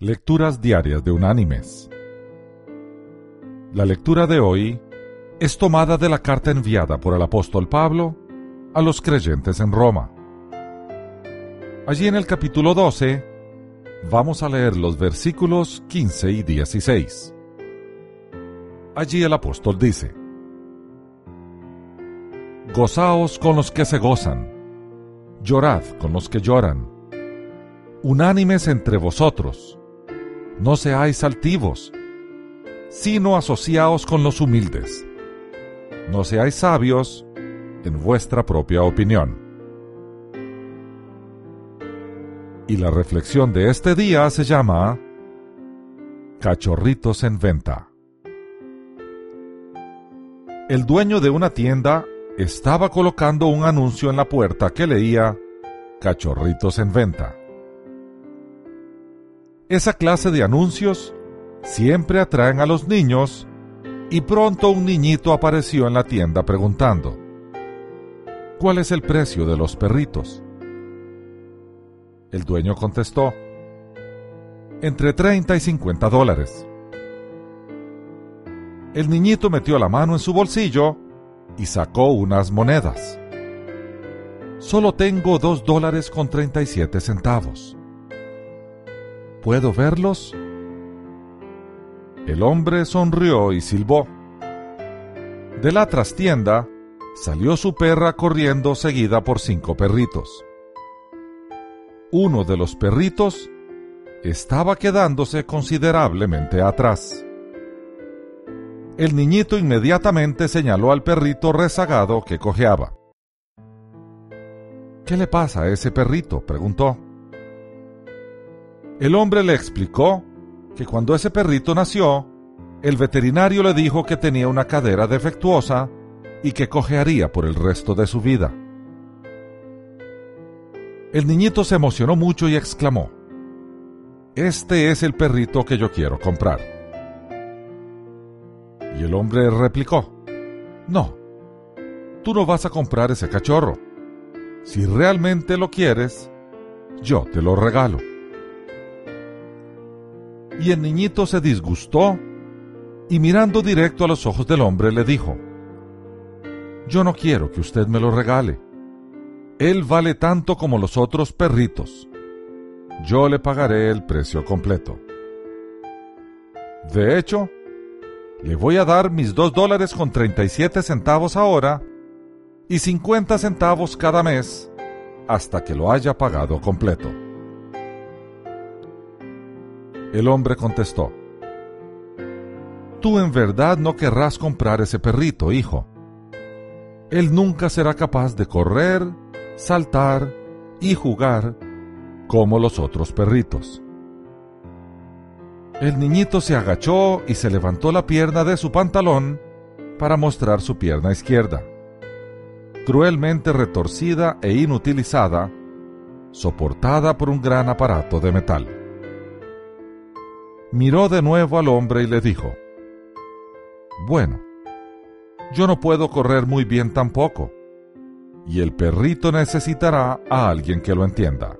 Lecturas Diarias de Unánimes. La lectura de hoy es tomada de la carta enviada por el apóstol Pablo a los creyentes en Roma. Allí en el capítulo 12 vamos a leer los versículos 15 y 16. Allí el apóstol dice, Gozaos con los que se gozan, llorad con los que lloran, unánimes entre vosotros, no seáis altivos, sino asociaos con los humildes. No seáis sabios en vuestra propia opinión. Y la reflexión de este día se llama Cachorritos en venta. El dueño de una tienda estaba colocando un anuncio en la puerta que leía Cachorritos en venta. Esa clase de anuncios siempre atraen a los niños y pronto un niñito apareció en la tienda preguntando, ¿cuál es el precio de los perritos? El dueño contestó, entre 30 y 50 dólares. El niñito metió la mano en su bolsillo y sacó unas monedas. Solo tengo dos dólares con 37 centavos. ¿Puedo verlos? El hombre sonrió y silbó. De la trastienda salió su perra corriendo seguida por cinco perritos. Uno de los perritos estaba quedándose considerablemente atrás. El niñito inmediatamente señaló al perrito rezagado que cojeaba. ¿Qué le pasa a ese perrito? preguntó. El hombre le explicó que cuando ese perrito nació, el veterinario le dijo que tenía una cadera defectuosa y que cojearía por el resto de su vida. El niñito se emocionó mucho y exclamó, Este es el perrito que yo quiero comprar. Y el hombre replicó, No, tú no vas a comprar ese cachorro. Si realmente lo quieres, yo te lo regalo y el niñito se disgustó y mirando directo a los ojos del hombre le dijo, Yo no quiero que usted me lo regale. Él vale tanto como los otros perritos. Yo le pagaré el precio completo. De hecho, le voy a dar mis dos dólares con 37 centavos ahora y 50 centavos cada mes hasta que lo haya pagado completo. El hombre contestó, Tú en verdad no querrás comprar ese perrito, hijo. Él nunca será capaz de correr, saltar y jugar como los otros perritos. El niñito se agachó y se levantó la pierna de su pantalón para mostrar su pierna izquierda, cruelmente retorcida e inutilizada, soportada por un gran aparato de metal miró de nuevo al hombre y le dijo, Bueno, yo no puedo correr muy bien tampoco, y el perrito necesitará a alguien que lo entienda.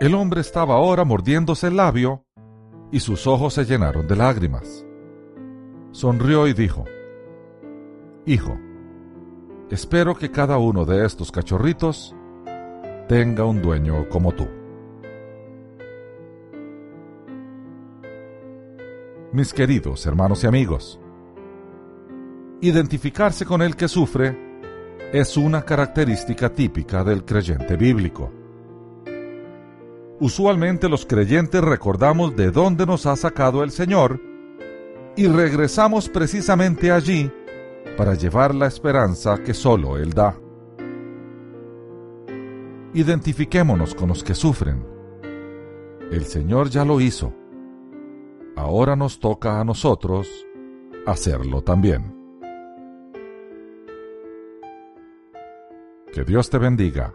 El hombre estaba ahora mordiéndose el labio y sus ojos se llenaron de lágrimas. Sonrió y dijo, Hijo, espero que cada uno de estos cachorritos tenga un dueño como tú. Mis queridos hermanos y amigos. Identificarse con el que sufre es una característica típica del creyente bíblico. Usualmente los creyentes recordamos de dónde nos ha sacado el Señor y regresamos precisamente allí para llevar la esperanza que solo Él da. Identifiquémonos con los que sufren. El Señor ya lo hizo ahora nos toca a nosotros hacerlo también. Que Dios te bendiga.